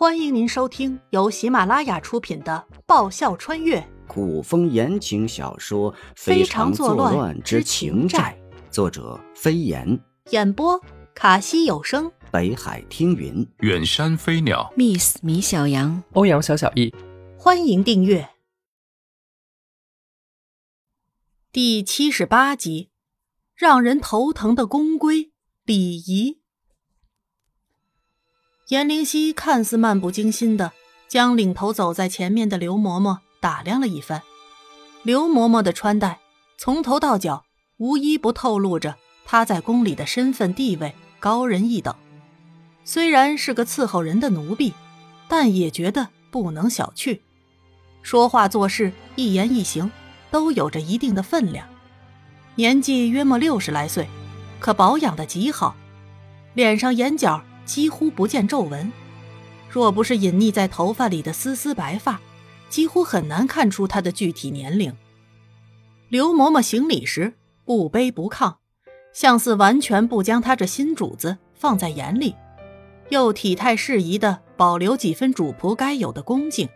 欢迎您收听由喜马拉雅出品的《爆笑穿越古风言情小说《非常作乱之情债》，作者飞檐，演播卡西有声，北海听云，远山飞鸟，Miss 米小羊，欧阳小小易。欢迎订阅第七十八集，让人头疼的宫规礼仪。颜灵溪看似漫不经心的将领头走在前面的刘嬷嬷打量了一番。刘嬷嬷的穿戴从头到脚无一不透露着她在宫里的身份地位高人一等。虽然是个伺候人的奴婢，但也觉得不能小觑。说话做事一言一行都有着一定的分量。年纪约莫六十来岁，可保养的极好，脸上眼角。几乎不见皱纹，若不是隐匿在头发里的丝丝白发，几乎很难看出她的具体年龄。刘嬷嬷行礼时不卑不亢，像似完全不将她这新主子放在眼里，又体态适宜的保留几分主仆该有的恭敬。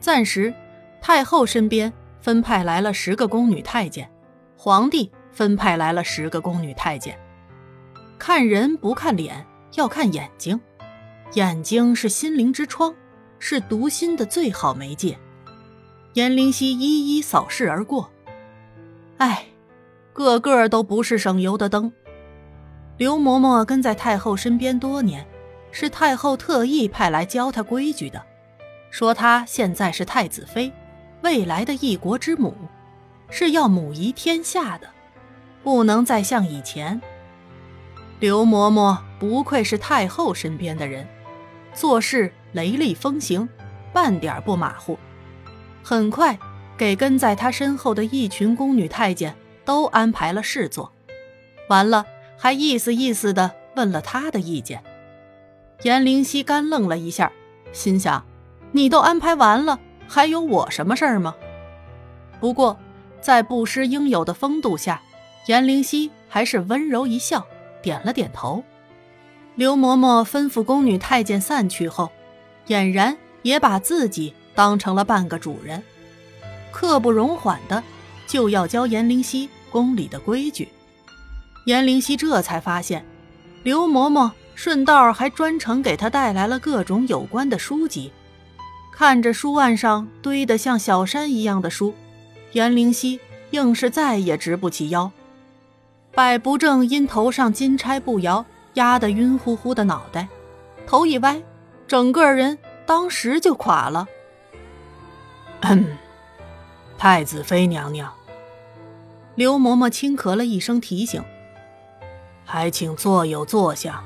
暂时，太后身边分派来了十个宫女太监，皇帝分派来了十个宫女太监，看人不看脸。要看眼睛，眼睛是心灵之窗，是读心的最好媒介。颜灵溪一一扫视而过，哎，个个都不是省油的灯。刘嬷嬷跟在太后身边多年，是太后特意派来教她规矩的，说她现在是太子妃，未来的一国之母，是要母仪天下的，不能再像以前。刘嬷嬷不愧是太后身边的人，做事雷厉风行，半点不马虎。很快，给跟在她身后的一群宫女太监都安排了事做，完了还意思意思的问了她的意见。颜灵溪干愣了一下，心想：你都安排完了，还有我什么事儿吗？不过，在不失应有的风度下，颜灵溪还是温柔一笑。点了点头，刘嬷嬷吩咐宫女太监散去后，俨然也把自己当成了半个主人，刻不容缓的就要教颜灵溪宫里的规矩。颜灵溪这才发现，刘嬷嬷顺道还专程给她带来了各种有关的书籍，看着书案上堆得像小山一样的书，颜灵溪硬是再也直不起腰。摆不正，因头上金钗不摇压得晕乎乎的脑袋，头一歪，整个人当时就垮了。太子妃娘娘，刘嬷嬷轻咳了一声，提醒：“还请坐有坐下。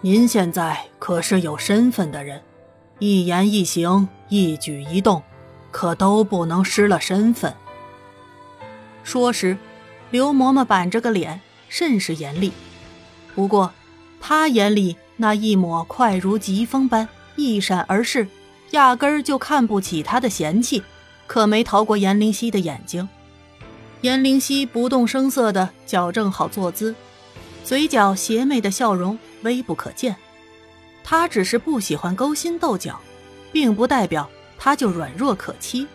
您现在可是有身份的人，一言一行、一举一动，可都不能失了身份。”说时。刘嬷嬷板着个脸，甚是严厉。不过，她眼里那一抹快如疾风般一闪而逝，压根儿就看不起她的嫌弃，可没逃过颜灵溪的眼睛。颜灵溪不动声色地矫正好坐姿，嘴角邪魅的笑容微不可见。他只是不喜欢勾心斗角，并不代表他就软弱可欺。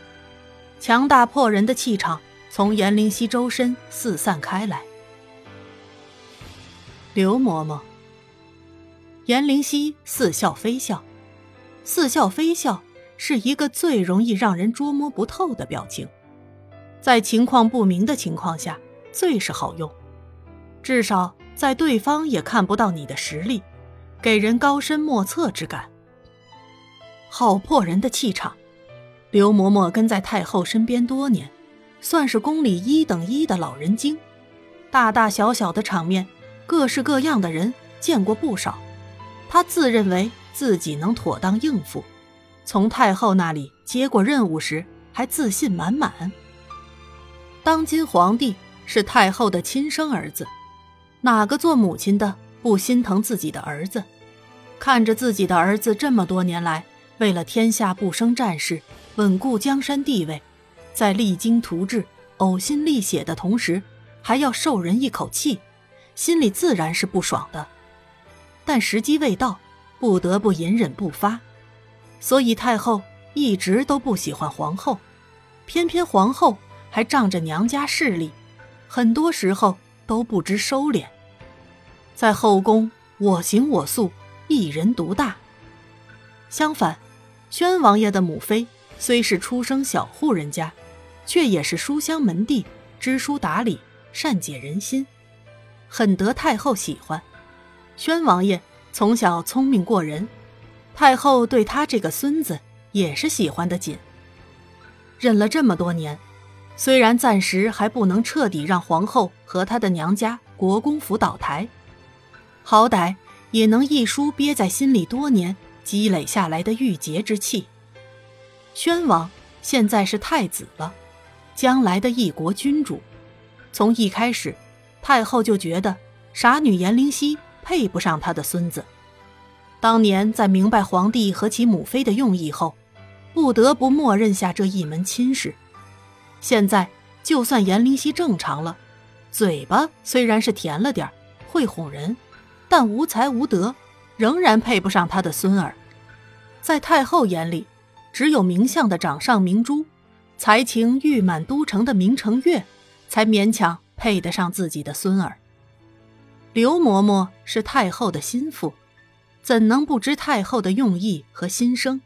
强大破人的气场。从颜灵溪周身四散开来。刘嬷嬷，颜灵溪似笑非笑，似笑非笑是一个最容易让人捉摸不透的表情，在情况不明的情况下最是好用，至少在对方也看不到你的实力，给人高深莫测之感。好破人的气场。刘嬷嬷跟在太后身边多年。算是宫里一等一的老人精，大大小小的场面，各式各样的人见过不少。他自认为自己能妥当应付，从太后那里接过任务时还自信满满。当今皇帝是太后的亲生儿子，哪个做母亲的不心疼自己的儿子？看着自己的儿子这么多年来为了天下不生战事，稳固江山地位。在励精图治、呕心沥血的同时，还要受人一口气，心里自然是不爽的。但时机未到，不得不隐忍不发，所以太后一直都不喜欢皇后，偏偏皇后还仗着娘家势力，很多时候都不知收敛，在后宫我行我素，一人独大。相反，宣王爷的母妃虽是出生小户人家，却也是书香门第，知书达理，善解人心，很得太后喜欢。宣王爷从小聪明过人。太后对他这个孙子也是喜欢的紧。忍了这么多年，虽然暂时还不能彻底让皇后和她的娘家国公府倒台，好歹也能一书憋在心里多年积累下来的郁结之气。宣王现在是太子了，将来的一国君主。从一开始，太后就觉得傻女颜灵犀配不上她的孙子。当年在明白皇帝和其母妃的用意后，不得不默认下这一门亲事。现在就算颜灵犀正常了，嘴巴虽然是甜了点会哄人，但无才无德，仍然配不上他的孙儿。在太后眼里，只有名相的掌上明珠，才情誉满都城的明成月，才勉强配得上自己的孙儿。刘嬷嬷是太后的心腹。怎能不知太后的用意和心声？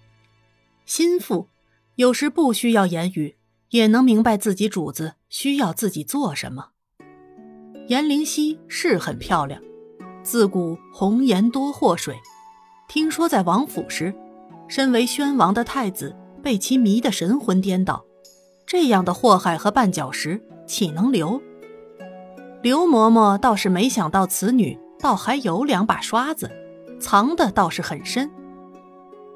心腹有时不需要言语，也能明白自己主子需要自己做什么。颜灵溪是很漂亮，自古红颜多祸水。听说在王府时，身为宣王的太子被其迷得神魂颠倒，这样的祸害和绊脚石岂能留？刘嬷嬷倒是没想到，此女倒还有两把刷子。藏的倒是很深。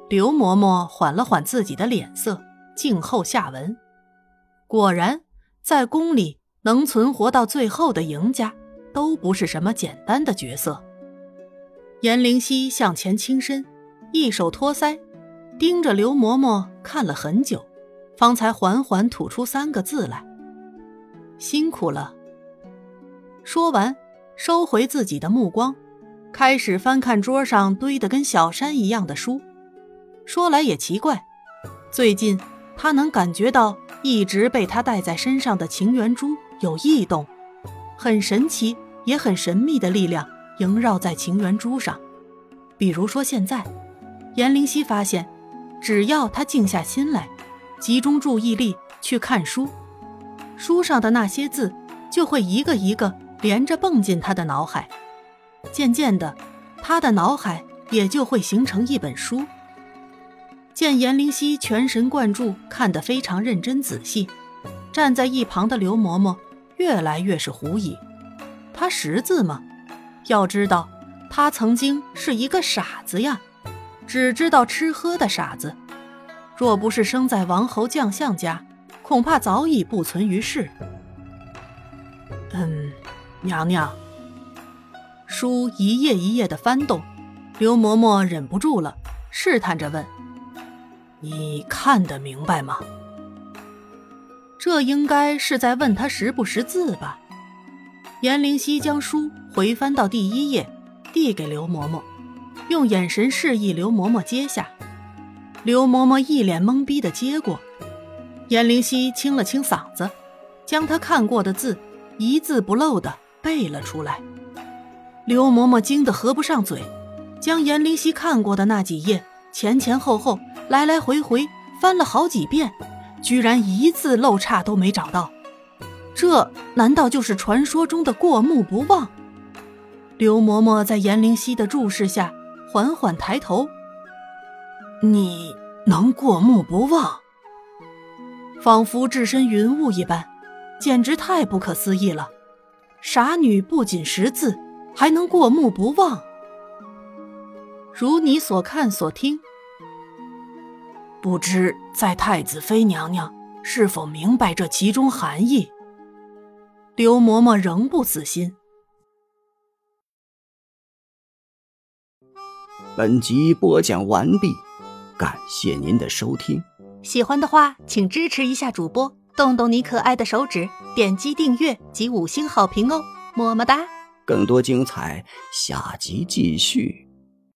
刘嬷嬷缓了缓自己的脸色，静候下文。果然，在宫里能存活到最后的赢家，都不是什么简单的角色。颜灵犀向前倾身，一手托腮，盯着刘嬷嬷看了很久，方才缓缓吐出三个字来：“辛苦了。”说完，收回自己的目光。开始翻看桌上堆得跟小山一样的书，说来也奇怪，最近他能感觉到一直被他带在身上的情缘珠有异动，很神奇也很神秘的力量萦绕在情缘珠上。比如说现在，颜灵犀发现，只要他静下心来，集中注意力去看书，书上的那些字就会一个一个连着蹦进他的脑海。渐渐的，他的脑海也就会形成一本书。见颜灵犀全神贯注，看得非常认真仔细，站在一旁的刘嬷嬷越来越是狐疑。他识字吗？要知道，他曾经是一个傻子呀，只知道吃喝的傻子。若不是生在王侯将相家，恐怕早已不存于世。嗯，娘娘。书一页一页的翻动，刘嬷嬷忍不住了，试探着问：“你看得明白吗？”这应该是在问他识不识字吧。颜灵犀将书回翻到第一页，递给刘嬷嬷，用眼神示意刘嬷嬷接下。刘嬷嬷一脸懵逼的接过，颜灵犀清了清嗓子，将她看过的字一字不漏的背了出来。刘嬷嬷惊得合不上嘴，将颜灵犀看过的那几页前前后后、来来回回翻了好几遍，居然一字漏差都没找到。这难道就是传说中的过目不忘？刘嬷嬷在颜灵犀的注视下，缓缓抬头：“你能过目不忘？”仿佛置身云雾一般，简直太不可思议了。傻女不仅识字。还能过目不忘？如你所看所听，不知在太子妃娘娘是否明白这其中含义？刘嬷嬷仍不死心。本集播讲完毕，感谢您的收听。喜欢的话，请支持一下主播，动动你可爱的手指，点击订阅及五星好评哦，么么哒！更多精彩，下集继续。